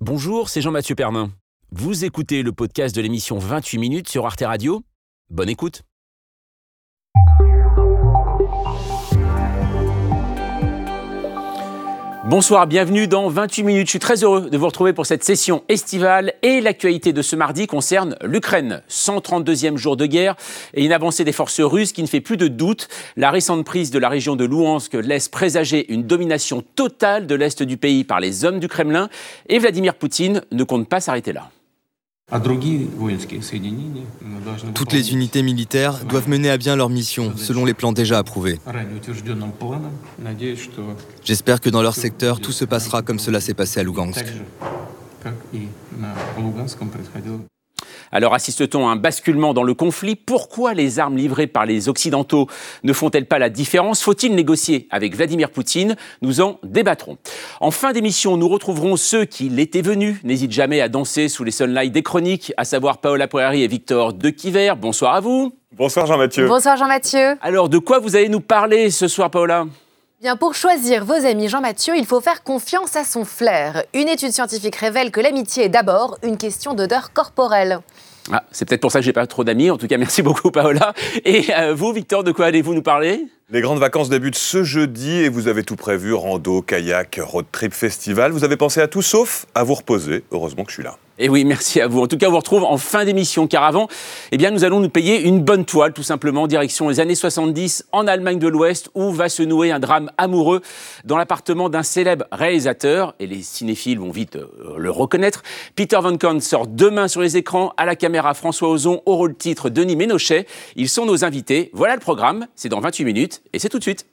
Bonjour, c'est Jean-Mathieu Pernin. Vous écoutez le podcast de l'émission 28 minutes sur Arte Radio Bonne écoute. Bonsoir, bienvenue dans 28 minutes. Je suis très heureux de vous retrouver pour cette session estivale et l'actualité de ce mardi concerne l'Ukraine. 132e jour de guerre et une avancée des forces russes qui ne fait plus de doute. La récente prise de la région de Louhansk laisse présager une domination totale de l'Est du pays par les hommes du Kremlin et Vladimir Poutine ne compte pas s'arrêter là. Toutes les unités militaires doivent mener à bien leur mission selon les plans déjà approuvés. J'espère que dans leur secteur, tout se passera comme cela s'est passé à Lugansk. Alors assiste-t-on à un basculement dans le conflit? Pourquoi les armes livrées par les Occidentaux ne font-elles pas la différence? Faut-il négocier avec Vladimir Poutine? Nous en débattrons. En fin d'émission, nous retrouverons ceux qui l'étaient venus, n'hésitent jamais à danser sous les sunlights des chroniques, à savoir Paola Poirier et Victor De Quiver. Bonsoir à vous. Bonsoir Jean-Mathieu. Bonsoir Jean-Mathieu. Alors de quoi vous allez nous parler ce soir Paola? Bien, pour choisir vos amis, Jean-Mathieu, il faut faire confiance à son flair. Une étude scientifique révèle que l'amitié est d'abord une question d'odeur corporelle. Ah, c'est peut-être pour ça que j'ai pas trop d'amis. En tout cas, merci beaucoup, Paola. Et euh, vous, Victor, de quoi allez-vous nous parler? Les grandes vacances débutent ce jeudi et vous avez tout prévu rando, kayak, road trip, festival. Vous avez pensé à tout sauf à vous reposer. Heureusement que je suis là. Et oui, merci à vous. En tout cas, on vous retrouve en fin d'émission, car avant, eh bien, nous allons nous payer une bonne toile, tout simplement, direction les années 70, en Allemagne de l'Ouest, où va se nouer un drame amoureux dans l'appartement d'un célèbre réalisateur, et les cinéphiles vont vite euh, le reconnaître. Peter Van Kahn sort demain sur les écrans, à la caméra François Ozon, au rôle titre Denis Ménochet. Ils sont nos invités. Voilà le programme, c'est dans 28 minutes, et c'est tout de suite.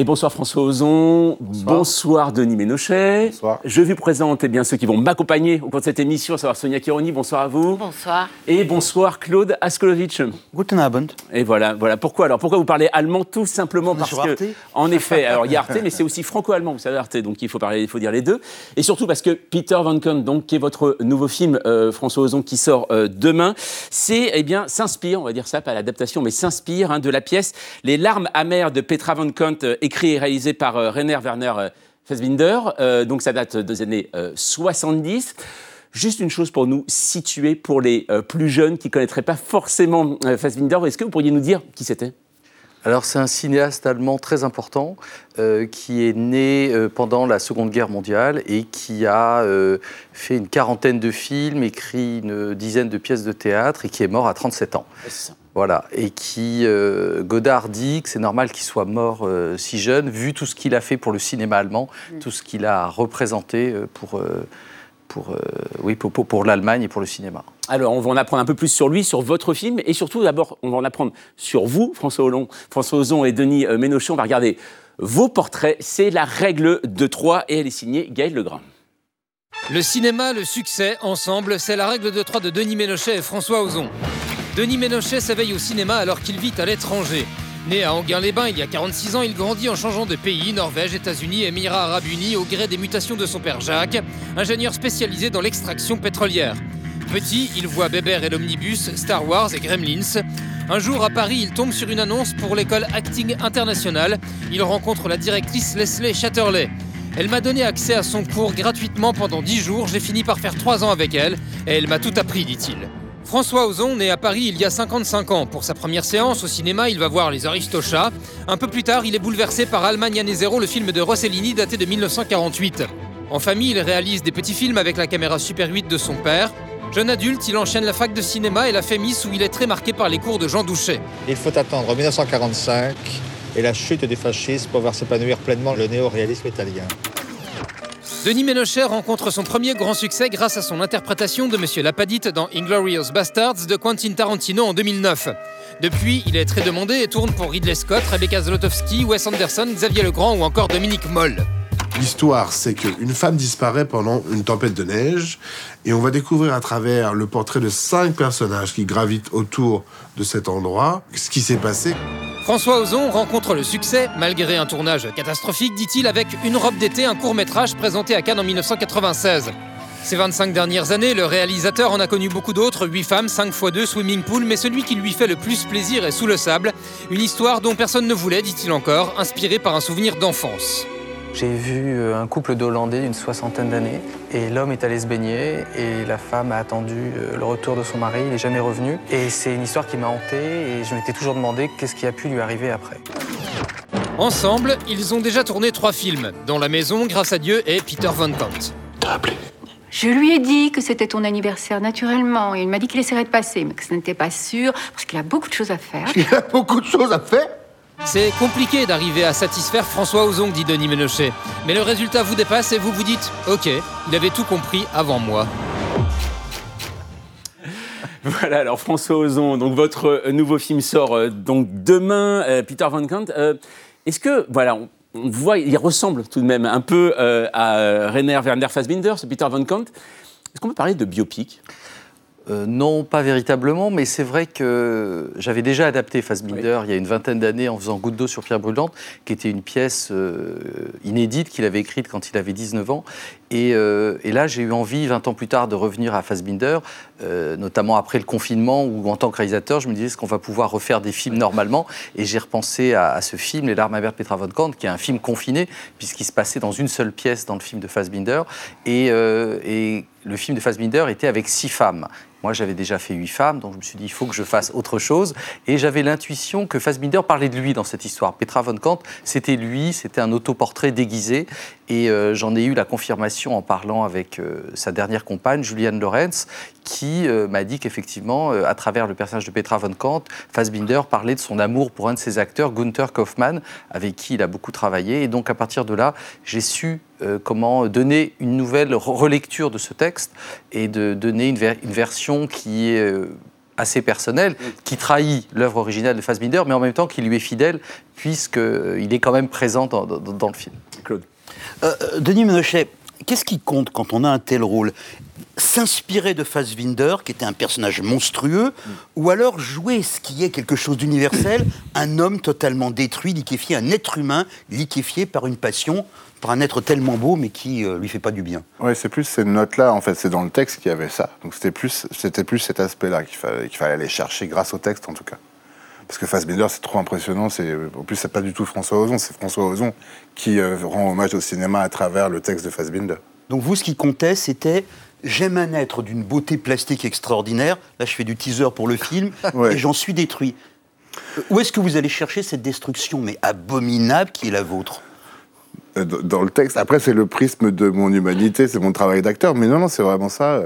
Et bonsoir François Ozon, bonsoir, Denis Ménochet. Bonsoir. Je vous présente eh bien, ceux qui vont m'accompagner au cours de cette émission, à savoir Sonia Kironi, bonsoir à vous. Bonsoir. Et bonsoir Claude Askolovitch. Guten Abend. Et voilà, voilà. Pourquoi alors? Pourquoi vous parlez allemand Tout simplement? Parce que, Arte en effet, alors il y a Arte, mais c'est aussi franco-allemand, vous savez Arte, donc il faut parler, il faut dire les deux. Et surtout parce que Peter Van Kahn, donc qui est votre nouveau film, euh, François Ozon, qui sort euh, demain, c'est eh bien s'inspire, on va dire ça, pas l'adaptation, mais s'inspire hein, de la pièce Les larmes amères de Petra Van Kahn, euh, écrit et réalisé par euh, Rainer Werner euh, Fassbinder. Euh, donc ça date des années euh, 70. Juste une chose pour nous situer pour les plus jeunes qui ne connaîtraient pas forcément Fassbinder. Est-ce que vous pourriez nous dire qui c'était? Alors c'est un cinéaste allemand très important euh, qui est né euh, pendant la Seconde Guerre mondiale et qui a euh, fait une quarantaine de films, écrit une dizaine de pièces de théâtre et qui est mort à 37 ans. Voilà, et qui, euh, Godard dit que c'est normal qu'il soit mort euh, si jeune, vu tout ce qu'il a fait pour le cinéma allemand, tout ce qu'il a représenté euh, pour, pour, euh, oui, pour, pour- pour l'Allemagne et pour le cinéma. Alors, on va en apprendre un peu plus sur lui, sur votre film, et surtout, d'abord, on va en apprendre sur vous, François Hollande, François Ozon et Denis Ménochet. On va regarder vos portraits. C'est la règle de trois, et elle est signée Gaël Legrand. Le cinéma, le succès, ensemble, c'est la règle de trois de Denis Ménochet et François Ozon. Denis Ménochet s'éveille au cinéma alors qu'il vit à l'étranger. Né à Anguin-les-Bains il y a 46 ans, il grandit en changeant de pays, Norvège, États-Unis, Émirats Arabes Unis, au gré des mutations de son père Jacques, ingénieur spécialisé dans l'extraction pétrolière. Petit, il voit Bébert et l'Omnibus, Star Wars et Gremlins. Un jour, à Paris, il tombe sur une annonce pour l'école Acting International. Il rencontre la directrice Leslie Chatterley. Elle m'a donné accès à son cours gratuitement pendant 10 jours. J'ai fini par faire 3 ans avec elle et elle m'a tout appris, dit-il. François Ozon, né à Paris il y a 55 ans. Pour sa première séance au cinéma, il va voir Les Aristochats. Un peu plus tard, il est bouleversé par Allemagne année zéro, le film de Rossellini daté de 1948. En famille, il réalise des petits films avec la caméra Super 8 de son père. Jeune adulte, il enchaîne la fac de cinéma et la Fémis où il est très marqué par les cours de Jean Douchet. Il faut attendre 1945 et la chute des fascistes pour voir s'épanouir pleinement le néo-réalisme italien. Denis Ménochet rencontre son premier grand succès grâce à son interprétation de Monsieur Lapadite dans Inglorious Bastards de Quentin Tarantino en 2009. Depuis, il est très demandé et tourne pour Ridley Scott, Rebecca Zlotowski, Wes Anderson, Xavier Legrand ou encore Dominique Moll. L'histoire, c'est qu'une femme disparaît pendant une tempête de neige et on va découvrir à travers le portrait de cinq personnages qui gravitent autour de cet endroit ce qui s'est passé. François Ozon rencontre le succès, malgré un tournage catastrophique, dit-il, avec Une robe d'été, un court-métrage présenté à Cannes en 1996. Ces 25 dernières années, le réalisateur en a connu beaucoup d'autres, 8 femmes, 5 x 2, swimming pool, mais celui qui lui fait le plus plaisir est Sous le sable, une histoire dont personne ne voulait, dit-il encore, inspirée par un souvenir d'enfance. J'ai vu euh, un couple d'Hollandais d'une soixantaine d'années et l'homme est allé se baigner et la femme a attendu euh, le retour de son mari, il n'est jamais revenu. Et c'est une histoire qui m'a hanté et je m'étais toujours demandé qu'est-ce qui a pu lui arriver après. Ensemble, ils ont déjà tourné trois films, dont La Maison, Grâce à Dieu et Peter Van Kant. Je lui ai dit que c'était ton anniversaire naturellement et il m'a dit qu'il essaierait de passer, mais que ce n'était pas sûr parce qu'il a beaucoup de choses à faire. Il a beaucoup de choses à faire? C'est compliqué d'arriver à satisfaire François Ozon, dit Denis Ménochet. Mais le résultat vous dépasse et vous vous dites Ok, il avait tout compris avant moi. Voilà, alors François Ozon, donc votre nouveau film sort euh, donc demain, euh, Peter Van Kant. Euh, Est-ce que, voilà, on, on voit, il ressemble tout de même un peu à Rainer Werner Fassbinder, ce Peter Van Kant. Est-ce qu'on peut parler de biopic? Euh, non, pas véritablement, mais c'est vrai que j'avais déjà adapté Fassbinder il y a une vingtaine d'années en faisant Goutte d'eau sur pierre brûlante, qui était une pièce euh, inédite qu'il avait écrite quand il avait 19 ans. Et, euh, et là, j'ai eu envie, 20 ans plus tard, de revenir à Fassbinder, euh, notamment après le confinement, où en tant que réalisateur, je me disais, est-ce qu'on va pouvoir refaire des films normalement? Et j'ai repensé à, ce film, Les larmes amères de Petra von Kant, qui est un film confiné, puisqu'il se passait dans une seule pièce dans le film de Fassbinder. Et, euh, et le film de Fassbinder était avec six femmes. Moi, j'avais déjà fait huit femmes, donc je me suis dit, il faut que je fasse autre chose. Et j'avais l'intuition que Fassbinder parlait de lui dans cette histoire. Petra von Kant, c'était lui, c'était un autoportrait déguisé. Et j'en ai eu la confirmation en parlant avec euh, sa dernière compagne, Julianne Lorenz, qui euh, m'a dit qu'effectivement, euh, à travers le personnage de Petra von Kant, Fassbinder parlait de son amour pour un de ses acteurs, Gunther Kaufmann, avec qui il a beaucoup travaillé. Et donc, à partir de là, j'ai su comment donner une nouvelle re- relecture de ce texte et de donner une, ver- une version qui est assez personnelle, qui trahit l'œuvre originale de Fassbinder, mais en même temps qui lui est fidèle, puisqu'il est quand même présent dans, le film. Claude Denis Menochet, qu'est-ce qui compte quand on a un tel rôle? S'inspirer de Fassbinder, qui était un personnage monstrueux, ou alors jouer ce qui est quelque chose d'universel, un homme totalement détruit, liquéfié, un être humain liquéfié par une passion, par un être tellement beau, mais qui euh, lui fait pas du bien. Oui, c'est plus ces notes-là, en fait, c'est dans le texte qu'il y avait ça. Donc c'était plus, c'était plus cet aspect-là qu'il fallait, qu'il fallait aller chercher grâce au texte, en tout cas. Parce que Fassbinder, c'est trop impressionnant. C'est, en plus, c'est pas du tout François Ozon, c'est François Ozon qui euh, rend hommage au cinéma à travers le texte de Fassbinder. Donc vous, ce qui comptait, c'était j'aime un être d'une beauté plastique extraordinaire. Là, je fais du teaser pour le film Ouais. et j'en suis détruit. Euh, Où est-ce que vous allez chercher cette destruction, mais abominable, qui est la vôtre? Euh, Dans le texte, après, c'est le prisme de mon humanité, c'est mon travail d'acteur. Mais non, non, c'est vraiment ça.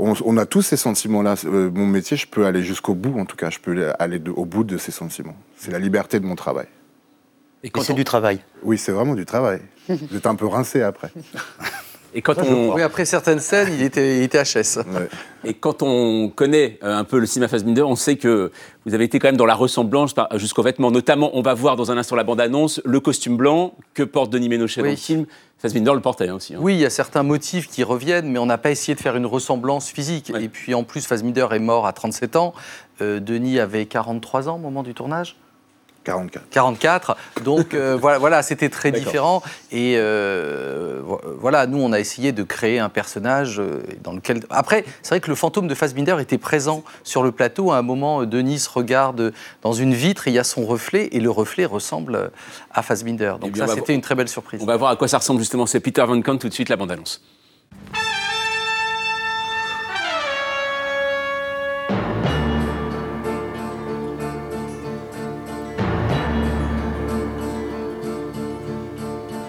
On, on a tous ces sentiments-là. Euh, Mon métier, je peux aller jusqu'au bout, en tout cas. Je peux aller de- au bout de ces sentiments. C'est la liberté de mon travail. Et Et quand, c'est on, du travail. Oui, c'est vraiment du travail. Vous êtes un peu rincé après. et quand on- Oui, après certaines scènes, il était, il était HS. Ouais. Et quand on connaît euh, un peu le cinéma Fassbinder, on sait que vous avez été quand même dans la ressemblance jusqu'aux vêtements. Notamment, on va voir dans un instant la bande-annonce, le costume blanc que porte Denis Ménochet dans le film. Fassbinder le portait hein, aussi. hein. Oui, il y a certains motifs qui reviennent, mais on n'a pas essayé de faire une ressemblance physique. Ouais. Et puis en plus, Fassbinder est mort à 37 ans. Euh, Denis avait 43 ans au moment du tournage 44. 44. Donc euh, voilà, voilà c'était très différent. Et euh, vo- voilà, nous, on a essayé de créer un personnage euh, dans lequel. Après, c'est vrai que le fantôme de Fassbinder était présent sur le plateau. À un moment, Denis regarde dans une vitre, et il y a son reflet, et le reflet ressemble à Fassbinder. Eh Donc bien, on ça, c'était une très belle surprise. On va voir à quoi ça ressemble justement. C'est Peter Van Kant tout de suite la bande-annonce.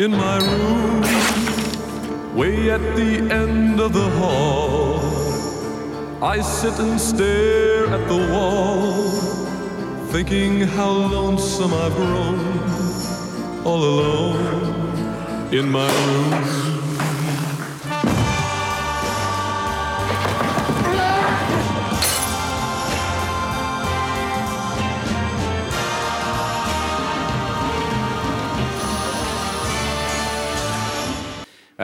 In my room, way at the end of the hall. I sit and stare at the wall, thinking how lonesome I've grown, all alone in my room.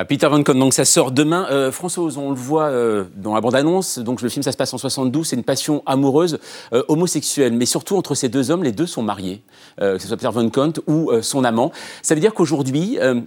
Peter Van Kant, donc ça sort demain. Euh, François on le voit euh, dans la bande-annonce. Donc le film, ça se passe en 72. C'est une passion amoureuse euh, homosexuelle, mais surtout entre ces deux hommes, les deux sont mariés, euh, que ce soit Peter Van Kant ou euh, son amant. Ça veut dire qu'aujourd'hui, euh,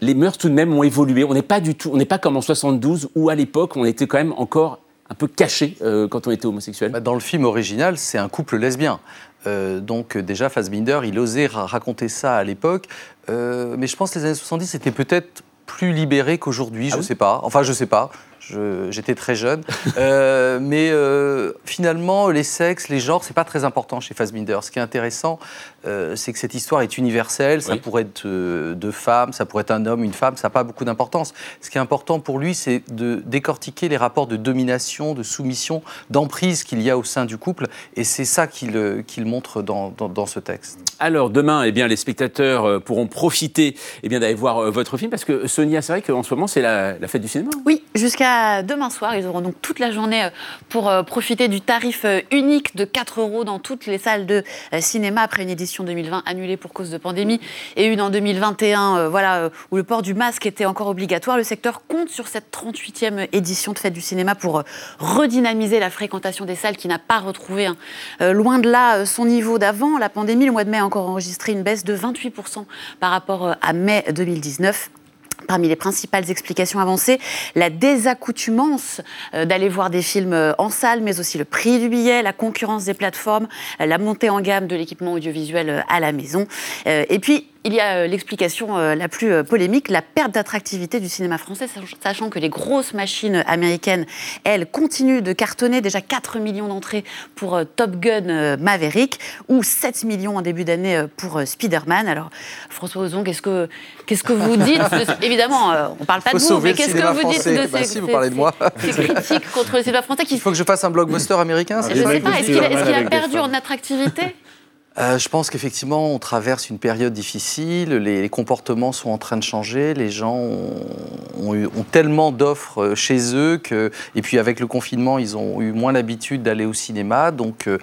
les mœurs tout de même ont évolué. On n'est pas du tout, on n'est pas comme en 72 où à l'époque on était quand même encore un peu caché euh, quand on était homosexuel. Bah, dans le film original, c'est un couple lesbien. Euh, donc euh, déjà, Fassbinder, il osait ra- raconter ça à l'époque. Euh, mais je pense que les années 70, c'était peut-être plus libéré qu'aujourd'hui, je ne sais pas. Enfin, je sais pas. Je- J'étais très jeune. Euh, mais euh, finalement, les sexes, les genres, c'est pas très important chez Fassbinder. Ce qui est intéressant, euh, c'est que cette histoire est universelle. Ça Oui. pourrait être euh, deux femmes, ça pourrait être un homme, une femme, ça n'a pas beaucoup d'importance. Ce qui est important pour lui, c'est de décortiquer les rapports de domination, de soumission, d'emprise qu'il y a au sein du couple. Et c'est ça qu'il montre dans, dans- dans ce texte. Alors demain, eh bien, les spectateurs pourront profiter eh bien, d'aller voir votre film parce que Sonia, c'est vrai qu'en ce moment, c'est la, la fête du cinéma. Oui, jusqu'à demain soir, ils auront donc toute la journée euh, pour euh, profiter du tarif euh, unique de 4 euros dans toutes les salles de cinéma après une édition 2020 annulée pour cause de pandémie et une en 2021 euh, voilà, où le port du masque était encore obligatoire. Le secteur compte sur cette 38e édition de Fête du cinéma pour redynamiser la fréquentation des salles qui n'a pas retrouvé, hein, loin de là, son niveau d'avant. La pandémie, le mois de mai, a encore enregistré une baisse de 28% par rapport à mai 2019. Parmi les principales explications avancées, la désaccoutumance euh, d'aller voir des films euh, en salle, mais aussi le prix du billet, la concurrence des plateformes, euh, la montée en gamme de l'équipement audiovisuel à la maison. Et puis, il y a euh, l'explication euh, la plus euh, polémique, la perte d'attractivité du cinéma français, sach- sachant que les grosses machines américaines, elles, continuent de cartonner. Déjà 4 millions d'entrées pour Top Gun Maverick ou 7 millions en début d'année pour Spider-Man. Alors, François Ozon, qu'est-ce que, qu'est-ce que vous dites? De- Évidemment, on ne parle pas de vous, mais qu'est-ce que vous dites de Bah ces, si, vous parlez de moi. ces critiques contre le cinéma français qui Il faut que je fasse un blockbuster américain c'est je ne sais pas, est-ce qu'il a, est-ce qu'il a perdu en attractivité? Euh, je pense qu'effectivement, on traverse une période difficile, les, comportements sont en train de changer, les gens ont, tellement d'offres euh, chez eux que, et puis avec le confinement, ils ont eu moins l'habitude d'aller au cinéma, donc euh,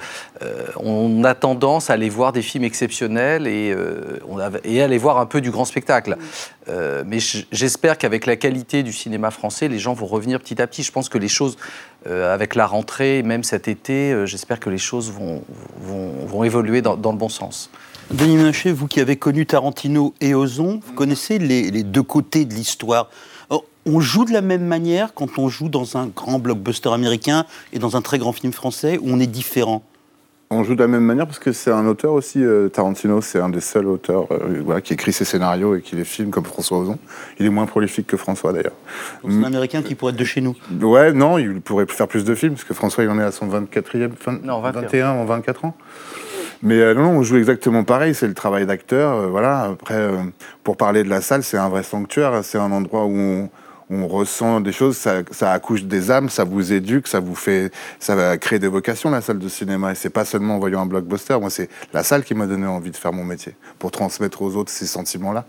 on a tendance à aller voir des films exceptionnels et, et aller voir un peu du grand spectacle. Euh, mais j'espère qu'avec la qualité du cinéma français, les gens vont revenir petit à petit. Je pense que les choses, euh, avec la rentrée, même cet été, euh, j'espère que les choses vont, vont, vont évoluer dans, le bon sens. Denis Ménochet, vous qui avez connu Tarantino et Ozon, vous connaissez les, les deux côtés de l'histoire. On joue de la même manière quand on joue dans un grand blockbuster américain et dans un très grand film français où on est différent? On joue de la même manière parce que c'est un auteur aussi, euh, Tarantino, c'est un des seuls auteurs euh, voilà, qui écrit ses scénarios et qui les filme comme François Ozon. Il est moins prolifique que François d'ailleurs. C'est un américain qui pourrait être de chez nous. Ouais, non, il pourrait faire plus de films parce que François il en est à son 24e, fin- Non, 21. 21 en 24 ans. Mais euh, non, non, on joue exactement pareil, c'est le travail d'acteur. voilà. Après, pour parler de la salle, c'est un vrai sanctuaire, c'est un endroit où on, on ressent des choses, ça, ça accouche des âmes, ça vous éduque, ça vous fait, ça va créer des vocations la salle de cinéma. Et c'est pas seulement en voyant un blockbuster. Moi, c'est la salle qui m'a donné envie de faire mon métier, pour transmettre aux autres ces sentiments-là.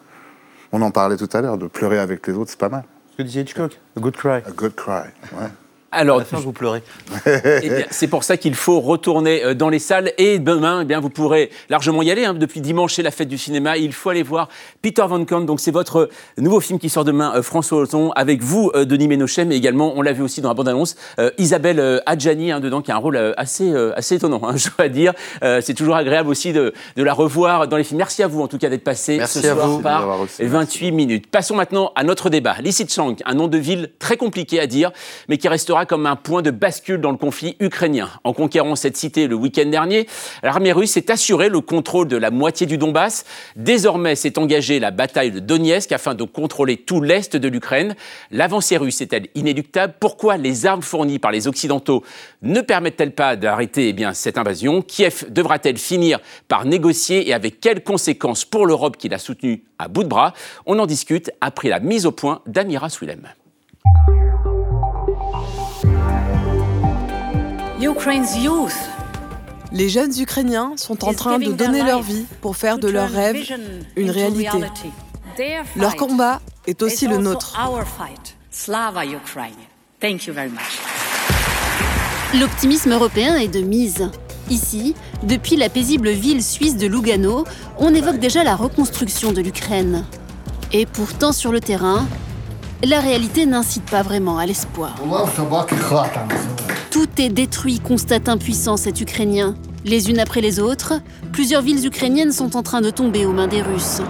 On en parlait tout à l'heure, de pleurer avec les autres, c'est pas mal. Ce que disait Hitchcock, a good cry. A good cry. Ouais. Alors, À la fin, vous pleurez. Eh c'est pour ça qu'il faut retourner euh, dans les salles et demain, eh bien, vous pourrez largement y aller. hein. Depuis dimanche, c'est la fête du cinéma. Il faut aller voir Peter Van Kant. Donc, c'est votre nouveau film qui sort demain, euh, François Ozon, avec vous, euh, Denis Ménochet, mais également, on l'a vu aussi dans la bande-annonce, euh, Isabelle Adjani, hein, dedans, qui a un rôle assez, euh, assez étonnant, hein, je dois dire. Euh, c'est toujours agréable aussi de, de la revoir dans les films. Merci à vous, en tout cas, d'être passé Merci ce à soir vous. par D'avoir reçu, 28 minutes. Passons maintenant à notre débat. Chang, un nom de ville très compliqué à dire, mais qui restera comme un point de bascule dans le conflit ukrainien. En conquérant cette cité le week-end dernier, l'armée russe s'est assuré le contrôle de la moitié du Donbass. Désormais s'est engagée la bataille de Donetsk afin de contrôler tout l'est de l'Ukraine. L'avancée russe est-elle inéluctable? Pourquoi les armes fournies par les Occidentaux ne permettent-elles pas d'arrêter eh cette invasion? Kiev devra-t-elle finir par négocier et avec quelles conséquences pour l'Europe qui l'a soutenue à bout de bras? On en discute après la mise au point d'Amira Swilem. Les jeunes Ukrainiens sont en train de donner leur vie pour faire de leurs rêves une réalité. Leur combat est aussi le nôtre. Slava Ukraine. Thank you very much. L'optimisme européen est de mise. Ici, depuis la paisible ville suisse de Lugano, on évoque déjà la reconstruction de l'Ukraine. Et pourtant, sur le terrain, la réalité n'incite pas vraiment à l'espoir. Tout est détruit, constate impuissant cet Ukrainien. Les unes après les autres, plusieurs villes ukrainiennes sont en train de tomber aux mains des Russes.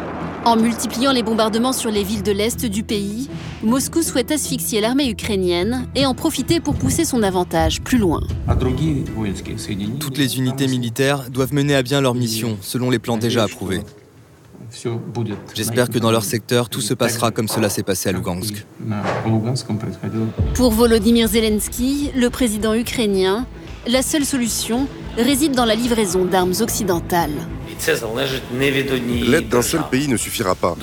En multipliant les bombardements sur les villes de l'Est du pays, Moscou souhaite asphyxier l'armée ukrainienne et en profiter pour pousser son avantage plus loin. Toutes les unités militaires doivent mener à bien leur mission, selon les plans déjà approuvés. J'espère que dans leur secteur, tout se passera comme cela s'est passé à Lugansk. Pour Volodymyr Zelensky, le président ukrainien, la seule solution réside dans la livraison d'armes occidentales. L'aide d'un seul pays ne suffira pas.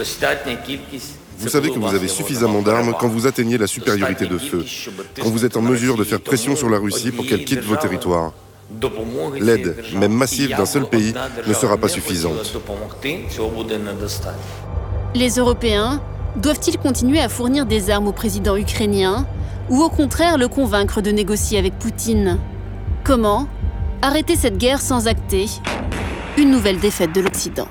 Vous savez que vous avez suffisamment d'armes quand vous atteignez la supériorité de feu, quand vous êtes en mesure de faire pression sur la Russie pour qu'elle quitte vos territoires. L'aide, même massive d'un seul pays, ne sera pas suffisante. Les Européens doivent-ils continuer à fournir des armes au président ukrainien ou au contraire le convaincre de négocier avec Poutine? Comment arrêter cette guerre sans acter une nouvelle défaite de l'Occident?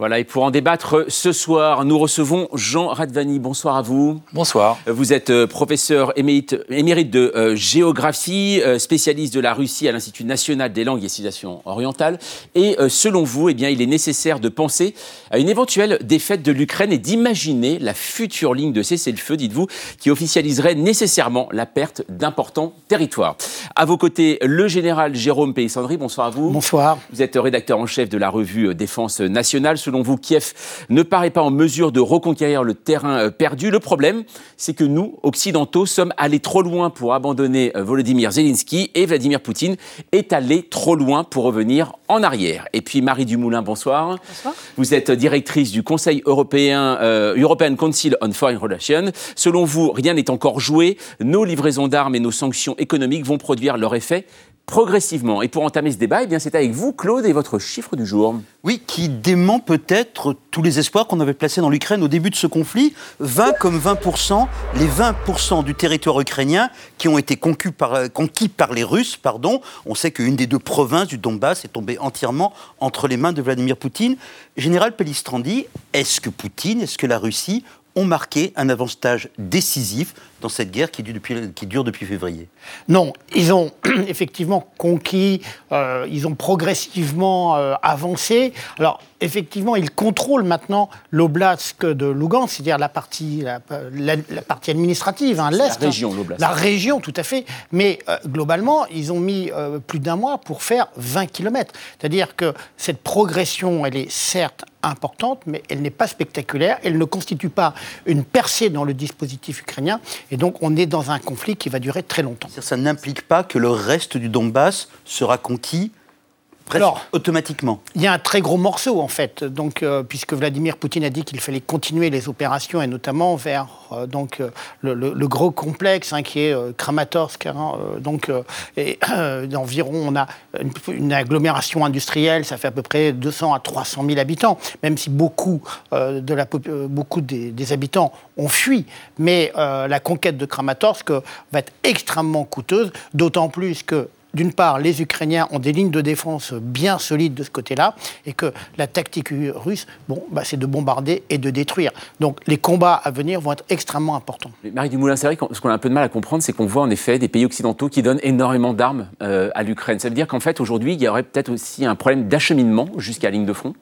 Voilà, et pour en débattre ce soir, nous recevons Jean Radvani. Bonsoir à vous. Bonsoir. Vous êtes euh, professeur émérite, émérite de euh, géographie, euh, spécialiste de la Russie à l'Institut national des langues et civilisations orientales. Et selon vous, eh bien, il est nécessaire de penser à une éventuelle défaite de l'Ukraine et d'imaginer la future ligne de cessez-le-feu, dites-vous, qui officialiserait nécessairement la perte d'importants territoires. À vos côtés, le général Jérôme Payssandry. Bonsoir à vous. Bonsoir. Vous êtes rédacteur en chef de la revue Défense nationale selon vous, Kiev ne paraît pas en mesure de reconquérir le terrain euh, perdu. Le problème, c'est que nous, Occidentaux, sommes allés trop loin pour abandonner euh, Volodymyr Zelensky et Vladimir Poutine est allé trop loin pour revenir en arrière. Et puis Marie Dumoulin, bonsoir. Bonsoir. Vous êtes directrice du Conseil européen, euh, European Council on Foreign Relations. Selon vous, rien n'est encore joué. Nos livraisons d'armes et nos sanctions économiques vont produire leur effet progressivement. Et pour entamer ce débat, eh bien, c'est avec vous, Claude, et votre chiffre du jour. Oui, qui dément peut-être tous les espoirs qu'on avait placés dans l'Ukraine au début de ce conflit. 20 comme 20%, les 20% du territoire ukrainien qui ont été conquis par, conquis par les Russes, pardon. On sait qu'une des deux provinces du Donbass est tombée entièrement entre les mains de Vladimir Poutine. Général Pelistrandi, est-ce que Poutine, est-ce que la Russie ont marqué un avantage décisif dans cette guerre qui dure depuis, qui dure depuis février Non, ils ont effectivement conquis, euh, ils ont progressivement euh, avancé. Alors, effectivement, ils contrôlent maintenant l'oblast de Lugansk, c'est-à-dire la partie, la, la, partie administrative, hein, l'Est. La région, l'oblast. La région, tout à fait. Mais euh, globalement, ils ont mis plus d'un mois pour faire 20 km. C'est-à-dire que cette progression, elle est certes importante, mais elle n'est pas spectaculaire. Elle ne constitue pas une percée dans le dispositif ukrainien. Et donc, on est dans un conflit qui va durer très longtemps. Ça n'implique pas que le reste du Donbass sera conquis alors, automatiquement. Il y a un très gros morceau, en fait, donc, euh, puisque Vladimir Poutine a dit qu'il fallait continuer les opérations, et notamment vers euh, donc, euh, le, gros complexe hein, qui est Kramatorsk. Hein, donc, et, environ, on a une, agglomération industrielle, ça fait à peu près 200 à 300 000 habitants, même si beaucoup, de la, beaucoup des, des, habitants ont fui. Mais la conquête de Kramatorsk va être extrêmement coûteuse, d'autant plus que d'une part, les Ukrainiens ont des lignes de défense bien solides de ce côté-là, et que la tactique russe, bon, bah, c'est de bombarder et de détruire. Donc les combats à venir vont être extrêmement importants. Marie Dumoulin, c'est vrai ce qu'on a un peu de mal à comprendre, c'est qu'on voit en effet des pays occidentaux qui donnent énormément d'armes euh, à l'Ukraine. Ça veut dire qu'en fait, aujourd'hui, il y aurait peut-être aussi un problème d'acheminement jusqu'à la ligne de front?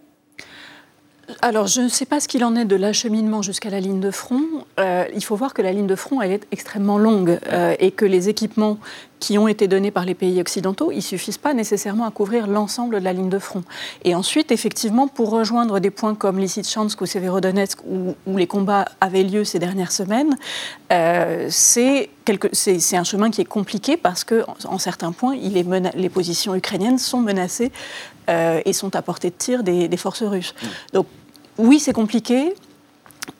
Alors, je ne sais pas ce qu'il en est de l'acheminement jusqu'à la ligne de front. Euh, il faut voir que la ligne de front, elle est extrêmement longue euh, et que les équipements qui ont été donnés par les pays occidentaux, ils suffisent pas nécessairement à couvrir l'ensemble de la ligne de front. Et ensuite, effectivement, pour rejoindre des points comme Lysychansk ou Severodonetsk, où, les combats avaient lieu ces dernières semaines, euh, c'est un chemin qui est compliqué parce que, en, certains points, les positions ukrainiennes sont menacées euh, et sont à portée de tir des, forces russes. Donc, oui, c'est compliqué.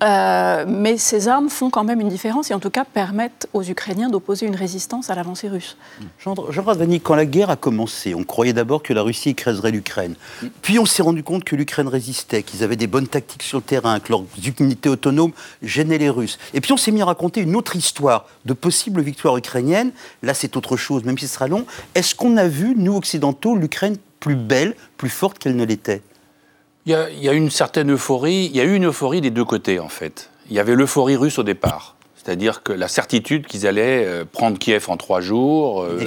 Euh, mais ces armes font quand même une différence et en tout cas permettent aux Ukrainiens d'opposer une résistance à l'avancée russe. Jean, Jean quand la guerre a commencé, on croyait d'abord que la Russie écraserait l'Ukraine. Puis on s'est rendu compte que l'Ukraine résistait, qu'ils avaient des bonnes tactiques sur le terrain, que leurs unités autonomes gênaient les Russes. Et puis on s'est mis à raconter une autre histoire de possibles victoires ukrainiennes. Là, c'est autre chose, même si ce sera long. Est-ce qu'on a vu, nous occidentaux, l'Ukraine plus belle, plus forte qu'elle ne l'était il y, a, une certaine euphorie, il y a eu une euphorie des deux côtés en fait. Il y avait l'euphorie russe au départ, c'est-à-dire que la certitude qu'ils allaient euh, prendre Kiev en trois jours, euh,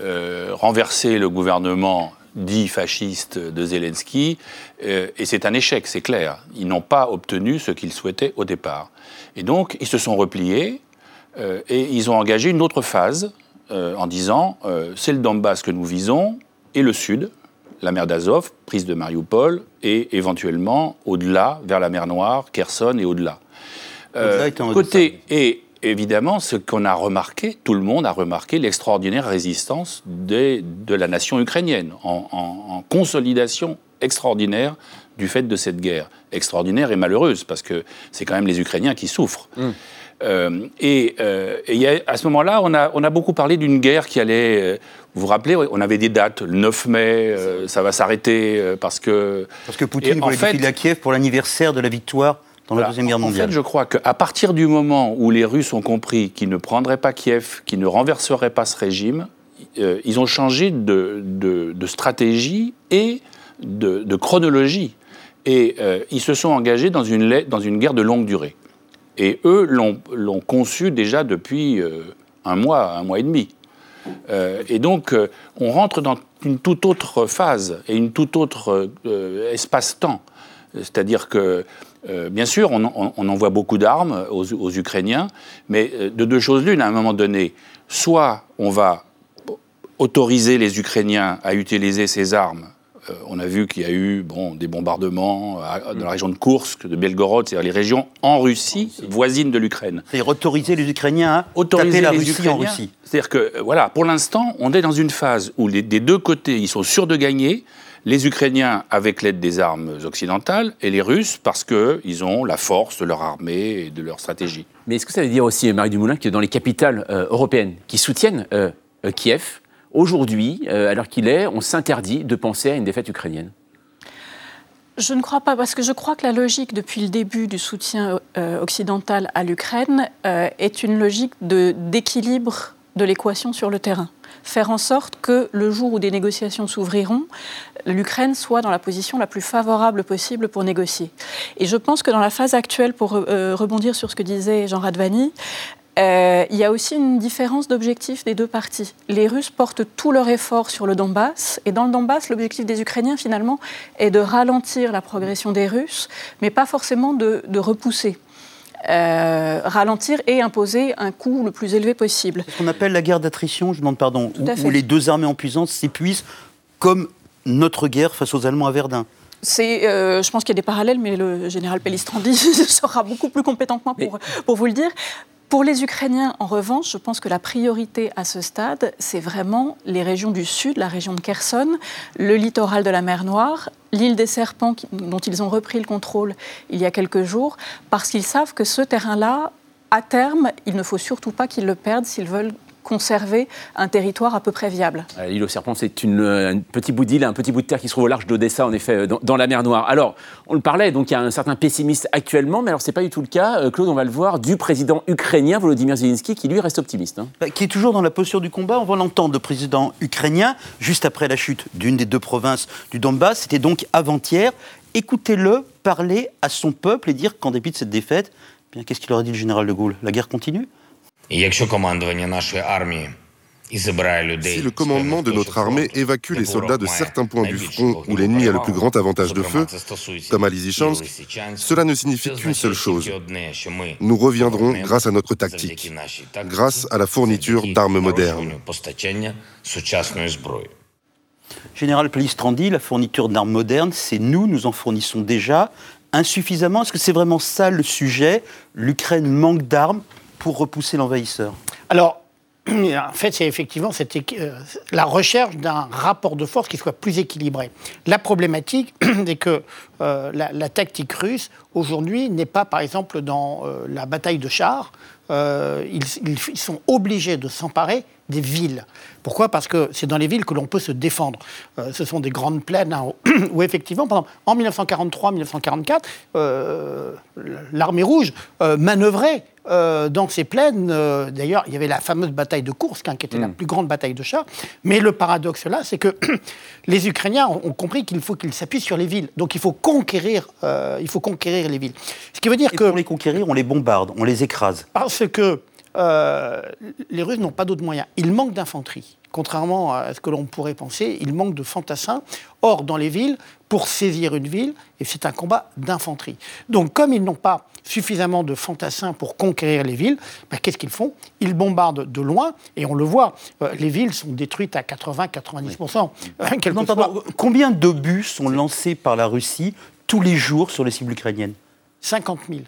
euh, renverser le gouvernement dit fasciste de Zelensky, euh, et c'est un échec, c'est clair. Ils n'ont pas obtenu ce qu'ils souhaitaient au départ. Et donc, ils se sont repliés, et ils ont engagé une autre phase en disant, c'est le Donbass que nous visons, et le Sud, la mer d'Azov, prise de Mariupol, et éventuellement au-delà, vers la mer Noire, Kherson et au-delà. côté, et évidemment, ce qu'on a remarqué, tout le monde a remarqué l'extraordinaire résistance de la nation ukrainienne, en, consolidation extraordinaire du fait de cette guerre. Extraordinaire et malheureuse, parce que c'est quand même les Ukrainiens qui souffrent. Hum. Euh, et, euh, à ce moment-là, on a, on a, beaucoup parlé d'une guerre qui allait. Euh, vous vous rappelez, on avait des dates. Le 9 mai, ça va s'arrêter parce que. Parce que Poutine voulait fait, à Kiev pour l'anniversaire de la victoire dans la Deuxième Guerre mondiale. En fait, je crois qu'à partir du moment où les Russes ont compris qu'ils ne prendraient pas Kiev, qu'ils ne renverseraient pas ce régime, ils ont changé de, de, stratégie et de, de chronologie. Et ils se sont engagés dans une, dans une guerre de longue durée. Et eux l'ont conçu déjà depuis euh, un mois, un mois et demi. Euh, et donc, euh, on rentre dans une toute autre phase et une toute autre espace-temps. C'est-à-dire que, bien sûr, on, envoie beaucoup d'armes aux, Ukrainiens, mais de deux choses l'une, à un moment donné, soit on va autoriser les Ukrainiens à utiliser ces armes on a vu qu'il y a eu bon, des bombardements euh, dans la région de Kursk, de Belgorod, c'est-à-dire les régions en Russie, voisines de l'Ukraine. C'est autoriser les Ukrainiens à autoriser la Russie en Russie. C'est-à-dire que, euh, voilà, pour l'instant, on est dans une phase où les, des deux côtés, ils sont sûrs de gagner. Les Ukrainiens avec l'aide des armes occidentales et les Russes parce qu'ils ont la force de leur armée et de leur stratégie. Mais est-ce que ça veut dire aussi, Marie Dumoulin, que dans les capitales européennes qui soutiennent Kiev, Aujourd'hui, euh, l'heure qu'il est, on s'interdit de penser à une défaite ukrainienne. Je ne crois pas, parce que je crois que la logique depuis le début du soutien euh, occidental à l'Ukraine euh, est une logique d'équilibre de l'équation sur le terrain. Faire en sorte que le jour où des négociations s'ouvriront, l'Ukraine soit dans la position la plus favorable possible pour négocier. Et je pense que dans la phase actuelle, pour rebondir sur ce que disait Jean Radvani, euh, il y a aussi une différence d'objectif des deux parties. Les Russes portent tout leur effort sur le Donbass, et dans le Donbass, l'objectif des Ukrainiens, finalement, est de ralentir la progression des Russes, mais pas forcément de, repousser. Euh, ralentir et imposer un coût le plus élevé possible. Ce qu'on appelle la guerre d'attrition, je demande pardon, où, les deux armées en puissance s'épuisent comme notre guerre face aux Allemands à Verdun. C'est, euh, je pense qu'il y a des parallèles, mais le général Pellistrandi sera beaucoup plus compétent que moi pour, pour vous le dire. Pour les Ukrainiens, en revanche, je pense que la priorité à ce stade, c'est vraiment les régions du sud, la région de Kherson, le littoral de la mer Noire, l'île des Serpents, dont ils ont repris le contrôle il y a quelques jours, parce qu'ils savent que ce terrain-là, à terme, il ne faut surtout pas qu'ils le perdent s'ils veulent conserver un territoire à peu près viable. Euh, l'île aux serpents, c'est une, euh, un petit bout d'île, un petit bout de terre qui se trouve au large d'Odessa, en effet, euh, dans, la mer Noire. Alors, on le parlait, donc il y a un certain pessimiste actuellement, mais alors c'est pas du tout le cas, Claude, on va le voir, du président ukrainien Volodymyr Zelensky, qui lui reste optimiste. Hein. Bah, qui est toujours dans la posture du combat. On va l'entendre, le président ukrainien, juste après la chute d'une des deux provinces du Donbass, c'était donc avant-hier. Écoutez-le parler à son peuple et dire qu'en dépit de cette défaite, eh bien qu'est-ce qu'il aurait dit le général de Gaulle? La guerre continue? Si le commandement de notre armée évacue les soldats de certains points du front où l'ennemi a le plus grand avantage de feu, comme à Lysychansk, cela ne signifie qu'une seule chose. Nous reviendrons grâce à notre tactique, grâce à la fourniture d'armes modernes. Général Pelistrandi, la fourniture d'armes modernes, c'est nous, nous en fournissons déjà insuffisamment. Est-ce que c'est vraiment ça le sujet? L'Ukraine manque d'armes pour repousser l'envahisseur Alors, en fait, c'est effectivement euh, la recherche d'un rapport de force qui soit plus équilibré. La problématique, c'est que euh, la, tactique russe, aujourd'hui, n'est pas, par exemple, dans euh, la bataille de chars. Ils, sont obligés de s'emparer des villes. Pourquoi? Parce que c'est dans les villes que l'on peut se défendre. ce sont des grandes plaines hein, où, effectivement, pendant, en 1943-1944, l'armée rouge manœuvrait euh, dans ces plaines. Euh, d'ailleurs, il y avait la fameuse bataille de Kursk, hein, qui était la mm. plus grande bataille de chars. Mais le paradoxe là, c'est que les Ukrainiens ont, compris qu'il faut qu'ils s'appuient sur les villes. Donc il faut conquérir, euh, il faut conquérir les villes. Ce qui veut dire que pour les conquérir, on les bombarde, on les écrase. Parce que euh, les Russes n'ont pas d'autres moyens. Ils manquent d'infanterie. Contrairement à ce que l'on pourrait penser, ils manquent de fantassins. Or, dans les villes, pour saisir une ville, et c'est un combat d'infanterie. Donc, comme ils n'ont pas suffisamment de fantassins pour conquérir les villes, bah, qu'est-ce qu'ils font? Ils bombardent de loin, et on le voit, euh, les villes sont détruites à 80-90%. Non, pardon, Combien d'obus sont lancés par la Russie tous les jours sur les cibles ukrainiennes? 50 000.